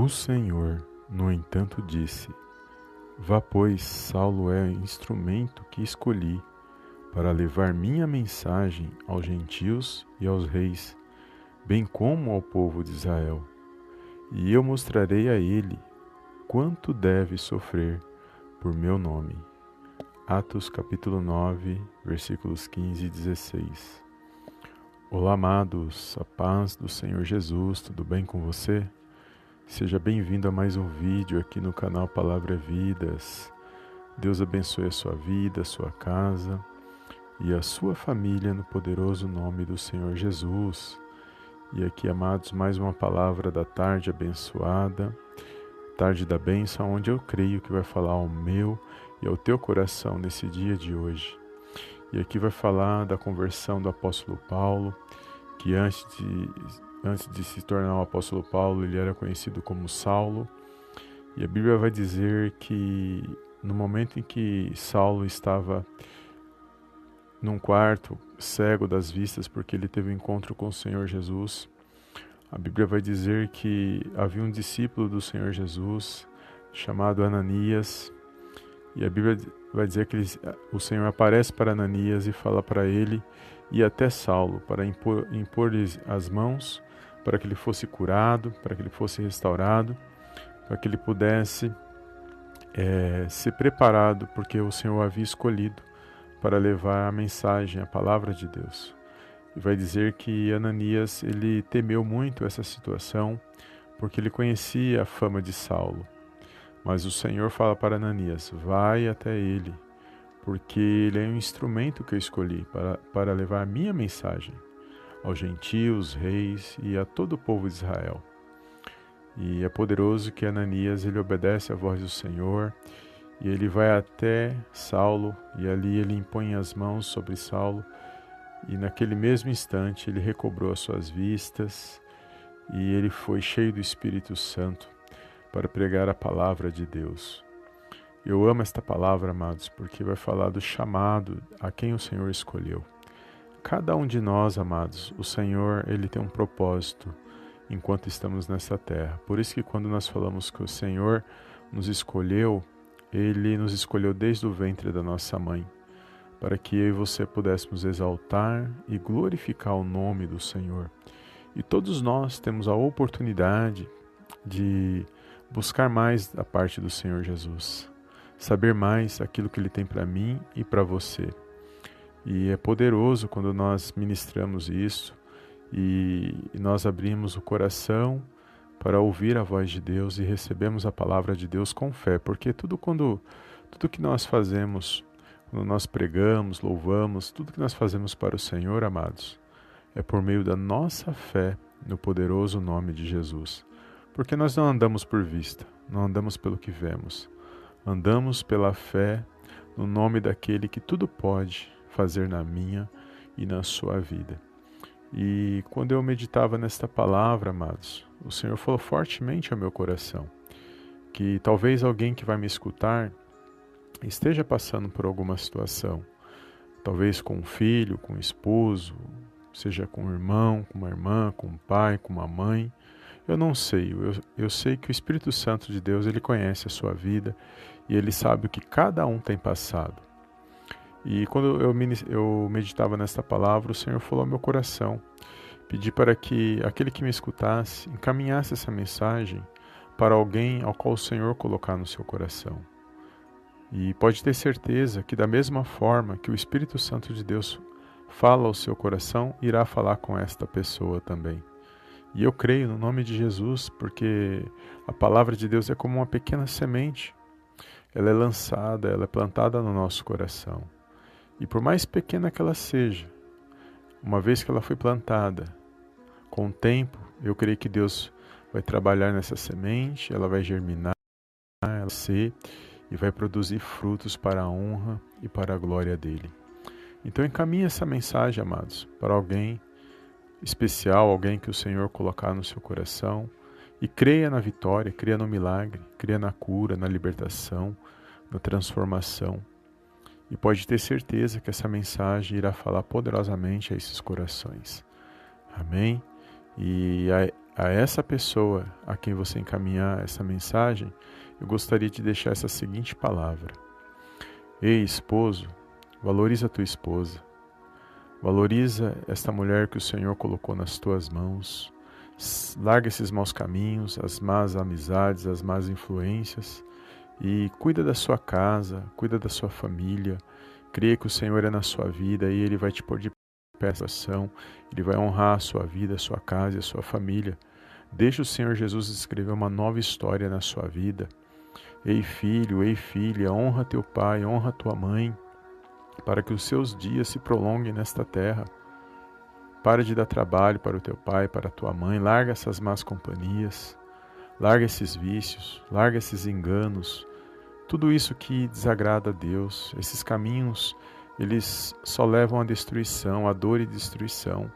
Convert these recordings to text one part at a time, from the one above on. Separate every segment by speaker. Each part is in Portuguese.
Speaker 1: O Senhor, no entanto, disse: Vá, pois, Saulo é instrumento que escolhi para levar minha mensagem aos gentios e aos reis, bem como ao povo de Israel. E eu mostrarei a ele quanto deve sofrer por meu nome. Atos capítulo 9, versículos 15 e 16. Olá, amados, a paz do Senhor Jesus, tudo bem com você? Seja bem-vindo a mais um vídeo aqui no canal Palavra Vidas. Deus abençoe a sua vida, a sua casa e a sua família no poderoso nome do Senhor Jesus. E aqui, amados, mais uma palavra da tarde abençoada, tarde da bênção, onde eu creio que vai falar ao meu e ao teu coração nesse dia de hoje. E aqui vai falar da conversão do apóstolo Paulo, que antes de Antes de se tornar o apóstolo Paulo, ele era conhecido como Saulo. E a Bíblia vai dizer que no momento em que Saulo estava num quarto, cego das vistas, porque ele teve um encontro com o Senhor Jesus, a Bíblia vai dizer que havia um discípulo do Senhor Jesus chamado Ananias, e a Bíblia vai dizer que ele, o Senhor aparece para Ananias e fala para ele e até Saulo para impor-lhes impor as mãos para que ele fosse curado, para que ele fosse restaurado, para que ele pudesse é, ser preparado, porque o Senhor havia escolhido para levar a mensagem, a palavra de Deus. E vai dizer que Ananias ele temeu muito essa situação, porque ele conhecia a fama de Saulo. Mas o Senhor fala para Ananias: vai até ele, porque ele é um instrumento que eu escolhi para, para levar a minha mensagem aos gentios, reis e a todo o povo de Israel. E é poderoso que Ananias ele obedece à voz do Senhor e ele vai até Saulo e ali ele impõe as mãos sobre Saulo e naquele mesmo instante ele recobrou as suas vistas e ele foi cheio do Espírito Santo para pregar a palavra de Deus. Eu amo esta palavra, amados, porque vai falar do chamado a quem o Senhor escolheu. Cada um de nós, amados, o Senhor, ele tem um propósito enquanto estamos nessa terra. Por isso que quando nós falamos que o Senhor nos escolheu, ele nos escolheu desde o ventre da nossa mãe, para que eu e você pudéssemos exaltar e glorificar o nome do Senhor. E todos nós temos a oportunidade de buscar mais da parte do Senhor Jesus, saber mais aquilo que ele tem para mim e para você. E é poderoso quando nós ministramos isso e nós abrimos o coração para ouvir a voz de Deus e recebemos a palavra de Deus com fé, porque tudo quando tudo que nós fazemos, quando nós pregamos, louvamos, tudo que nós fazemos para o Senhor, amados, é por meio da nossa fé no poderoso nome de Jesus. Porque nós não andamos por vista, não andamos pelo que vemos. Andamos pela fé no nome daquele que tudo pode fazer na minha e na sua vida. E quando eu meditava nesta palavra, amados, o Senhor falou fortemente ao meu coração que talvez alguém que vai me escutar esteja passando por alguma situação, talvez com um filho, com um esposo, seja com um irmão, com uma irmã, com um pai, com uma mãe. Eu não sei, eu, eu sei que o Espírito Santo de Deus, ele conhece a sua vida e ele sabe o que cada um tem passado. E quando eu, eu meditava nesta palavra, o Senhor falou ao meu coração. Pedi para que aquele que me escutasse encaminhasse essa mensagem para alguém ao qual o Senhor colocar no seu coração. E pode ter certeza que, da mesma forma que o Espírito Santo de Deus fala ao seu coração, irá falar com esta pessoa também. E eu creio no nome de Jesus, porque a palavra de Deus é como uma pequena semente. Ela é lançada, ela é plantada no nosso coração. E por mais pequena que ela seja, uma vez que ela foi plantada, com o tempo, eu creio que Deus vai trabalhar nessa semente, ela vai germinar, ela ser e vai produzir frutos para a honra e para a glória dele. Então encaminhe essa mensagem, amados, para alguém especial, alguém que o Senhor colocar no seu coração e creia na vitória, creia no milagre, creia na cura, na libertação, na transformação. E pode ter certeza que essa mensagem irá falar poderosamente a esses corações. Amém? E a essa pessoa a quem você encaminhar essa mensagem, eu gostaria de deixar essa seguinte palavra: Ei, esposo, valoriza a tua esposa. Valoriza esta mulher que o Senhor colocou nas tuas mãos. Larga esses maus caminhos, as más amizades, as más influências e cuida da sua casa, cuida da sua família. Creia que o Senhor é na sua vida e Ele vai te pôr de pé ação, Ele vai honrar a sua vida, a sua casa e a sua família. Deixe o Senhor Jesus escrever uma nova história na sua vida. Ei filho, ei filha, honra teu pai, honra tua mãe, para que os seus dias se prolonguem nesta terra. Para de dar trabalho para o teu pai, para a tua mãe, larga essas más companhias, larga esses vícios, larga esses enganos, tudo isso que desagrada a Deus, esses caminhos, eles só levam à destruição, à dor e destruição.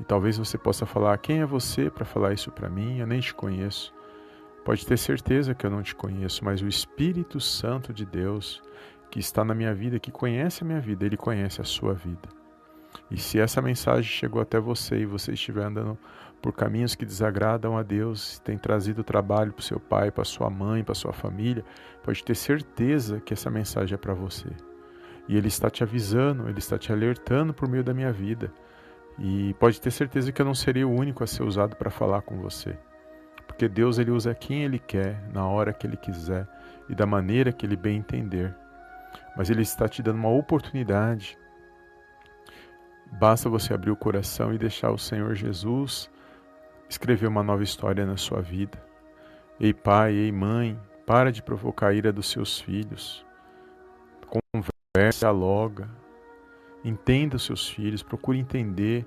Speaker 1: E talvez você possa falar: quem é você para falar isso para mim? Eu nem te conheço. Pode ter certeza que eu não te conheço, mas o Espírito Santo de Deus, que está na minha vida, que conhece a minha vida, ele conhece a sua vida. E se essa mensagem chegou até você e você estiver andando por caminhos que desagradam a Deus, tem trazido trabalho para o seu pai, para sua mãe, para sua família, pode ter certeza que essa mensagem é para você. E Ele está te avisando, Ele está te alertando por meio da minha vida. E pode ter certeza que eu não serei o único a ser usado para falar com você. Porque Deus ele usa quem Ele quer, na hora que Ele quiser e da maneira que Ele bem entender. Mas Ele está te dando uma oportunidade Basta você abrir o coração e deixar o Senhor Jesus escrever uma nova história na sua vida. Ei pai, ei mãe, para de provocar a ira dos seus filhos. Converse, dialoga. Entenda os seus filhos, procure entender,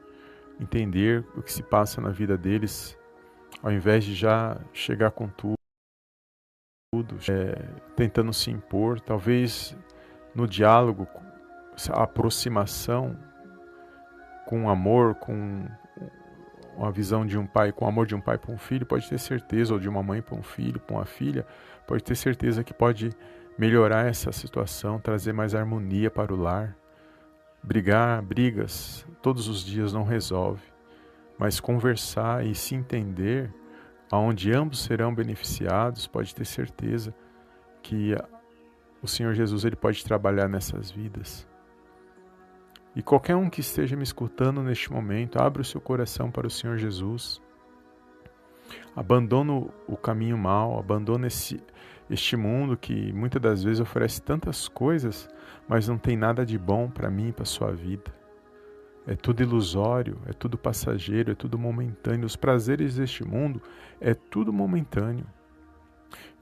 Speaker 1: entender o que se passa na vida deles, ao invés de já chegar com tudo, é, tentando se impor, talvez no diálogo, a aproximação com amor, com uma visão de um pai, com o amor de um pai para um filho, pode ter certeza, ou de uma mãe para um filho, para uma filha, pode ter certeza que pode melhorar essa situação, trazer mais harmonia para o lar. Brigar, brigas, todos os dias não resolve, mas conversar e se entender, aonde ambos serão beneficiados, pode ter certeza que o Senhor Jesus ele pode trabalhar nessas vidas. E qualquer um que esteja me escutando neste momento, abra o seu coração para o Senhor Jesus. Abandona o caminho mau, abandona esse, este mundo que muitas das vezes oferece tantas coisas, mas não tem nada de bom para mim e para sua vida. É tudo ilusório, é tudo passageiro, é tudo momentâneo. Os prazeres deste mundo é tudo momentâneo.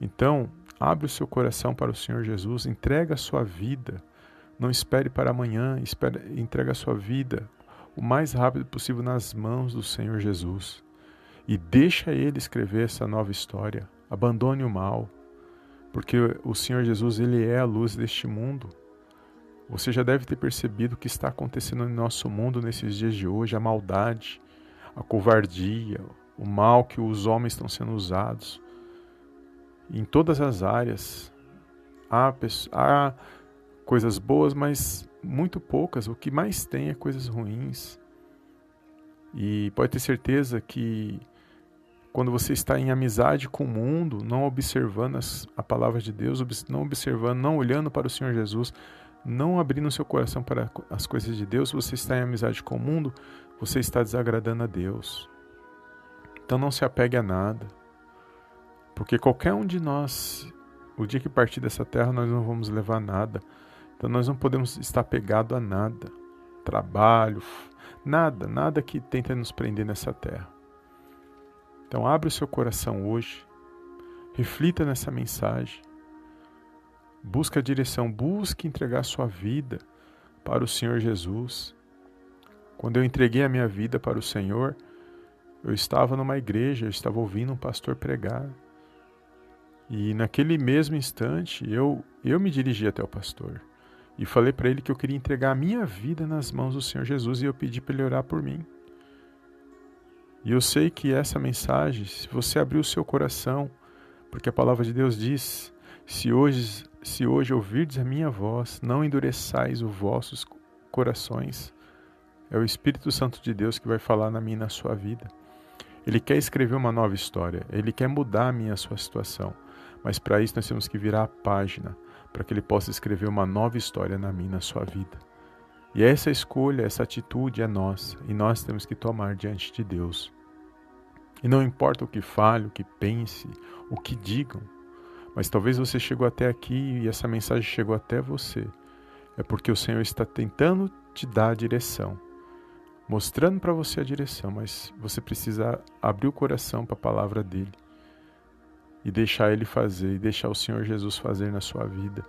Speaker 1: Então, abre o seu coração para o Senhor Jesus, entrega a sua vida não espere para amanhã, espere, entregue a sua vida o mais rápido possível nas mãos do Senhor Jesus. E deixa Ele escrever essa nova história. Abandone o mal, porque o Senhor Jesus ele é a luz deste mundo. Você já deve ter percebido o que está acontecendo no nosso mundo nesses dias de hoje, a maldade, a covardia, o mal que os homens estão sendo usados. Em todas as áreas, há, há coisas boas, mas muito poucas. O que mais tem é coisas ruins. E pode ter certeza que quando você está em amizade com o mundo, não observando as, a palavra de Deus, não observando, não olhando para o Senhor Jesus, não abrindo seu coração para as coisas de Deus, você está em amizade com o mundo, você está desagradando a Deus. Então não se apegue a nada. Porque qualquer um de nós, o dia que partir dessa terra, nós não vamos levar nada. Então nós não podemos estar pegado a nada, trabalho, nada, nada que tente nos prender nessa terra. Então abre o seu coração hoje, reflita nessa mensagem, busque a direção, busque entregar a sua vida para o Senhor Jesus. Quando eu entreguei a minha vida para o Senhor, eu estava numa igreja, eu estava ouvindo um pastor pregar. E naquele mesmo instante eu, eu me dirigi até o pastor. E falei para ele que eu queria entregar a minha vida nas mãos do Senhor Jesus e eu pedi para ele orar por mim. E eu sei que essa mensagem, se você abrir o seu coração, porque a palavra de Deus diz: se hoje, se hoje ouvirdes a minha voz, não endureçais os vossos corações. É o Espírito Santo de Deus que vai falar na minha e na sua vida. Ele quer escrever uma nova história, ele quer mudar a minha a sua situação. Mas para isso nós temos que virar a página, para que ele possa escrever uma nova história na minha, na sua vida. E essa escolha, essa atitude é nossa, e nós temos que tomar diante de Deus. E não importa o que fale, o que pense, o que digam, mas talvez você chegou até aqui e essa mensagem chegou até você. É porque o Senhor está tentando te dar a direção, mostrando para você a direção, mas você precisa abrir o coração para a palavra dele e deixar ele fazer, e deixar o Senhor Jesus fazer na sua vida,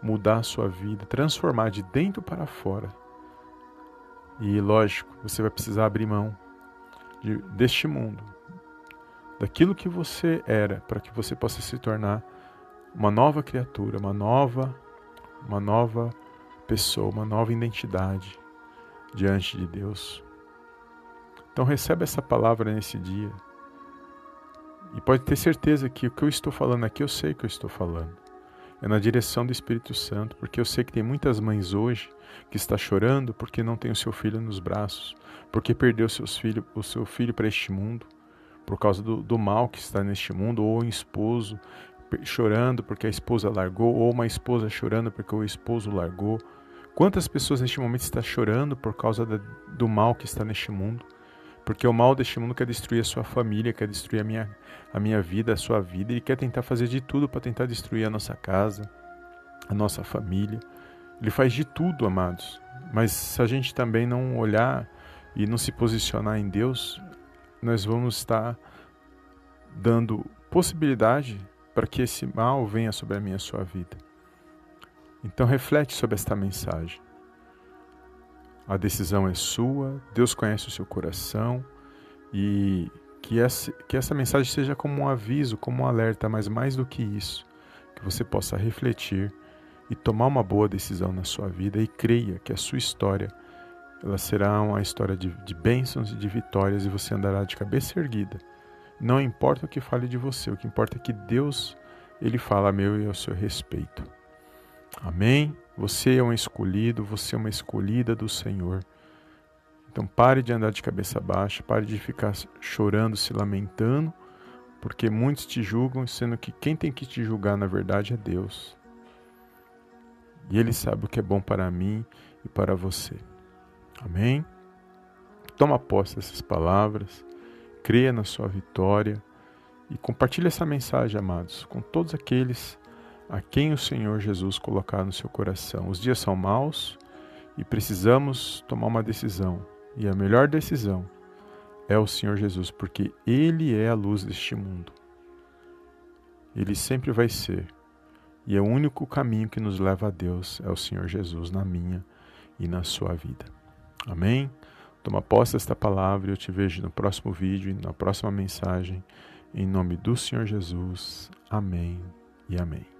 Speaker 1: mudar a sua vida, transformar de dentro para fora. E lógico, você vai precisar abrir mão de, deste mundo, daquilo que você era, para que você possa se tornar uma nova criatura, uma nova, uma nova pessoa, uma nova identidade diante de Deus. Então recebe essa palavra nesse dia. E pode ter certeza que o que eu estou falando aqui, eu sei que eu estou falando. É na direção do Espírito Santo, porque eu sei que tem muitas mães hoje que está chorando porque não tem o seu filho nos braços, porque perdeu seus filho, o seu filho para este mundo, por causa do, do mal que está neste mundo, ou um esposo chorando porque a esposa largou, ou uma esposa chorando porque o esposo largou. Quantas pessoas neste momento estão chorando por causa da, do mal que está neste mundo? Porque o mal deste mundo quer destruir a sua família, quer destruir a minha, a minha vida, a sua vida, ele quer tentar fazer de tudo para tentar destruir a nossa casa, a nossa família. Ele faz de tudo, amados. Mas se a gente também não olhar e não se posicionar em Deus, nós vamos estar dando possibilidade para que esse mal venha sobre a minha a sua vida. Então reflete sobre esta mensagem. A decisão é sua, Deus conhece o seu coração e que essa, que essa mensagem seja como um aviso, como um alerta, mas mais do que isso, que você possa refletir e tomar uma boa decisão na sua vida e creia que a sua história ela será uma história de, de bênçãos e de vitórias e você andará de cabeça erguida. Não importa o que fale de você, o que importa é que Deus ele fala a meu e ao seu respeito. Amém? Você é um escolhido, você é uma escolhida do Senhor. Então pare de andar de cabeça baixa, pare de ficar chorando, se lamentando, porque muitos te julgam, sendo que quem tem que te julgar na verdade é Deus. E Ele sabe o que é bom para mim e para você. Amém? Toma posse dessas palavras, creia na sua vitória e compartilhe essa mensagem, amados, com todos aqueles a quem o Senhor Jesus colocar no seu coração. Os dias são maus e precisamos tomar uma decisão. E a melhor decisão é o Senhor Jesus, porque Ele é a luz deste mundo. Ele sempre vai ser. E é o único caminho que nos leva a Deus é o Senhor Jesus na minha e na sua vida. Amém? Toma posse desta palavra e eu te vejo no próximo vídeo e na próxima mensagem. Em nome do Senhor Jesus. Amém e amém.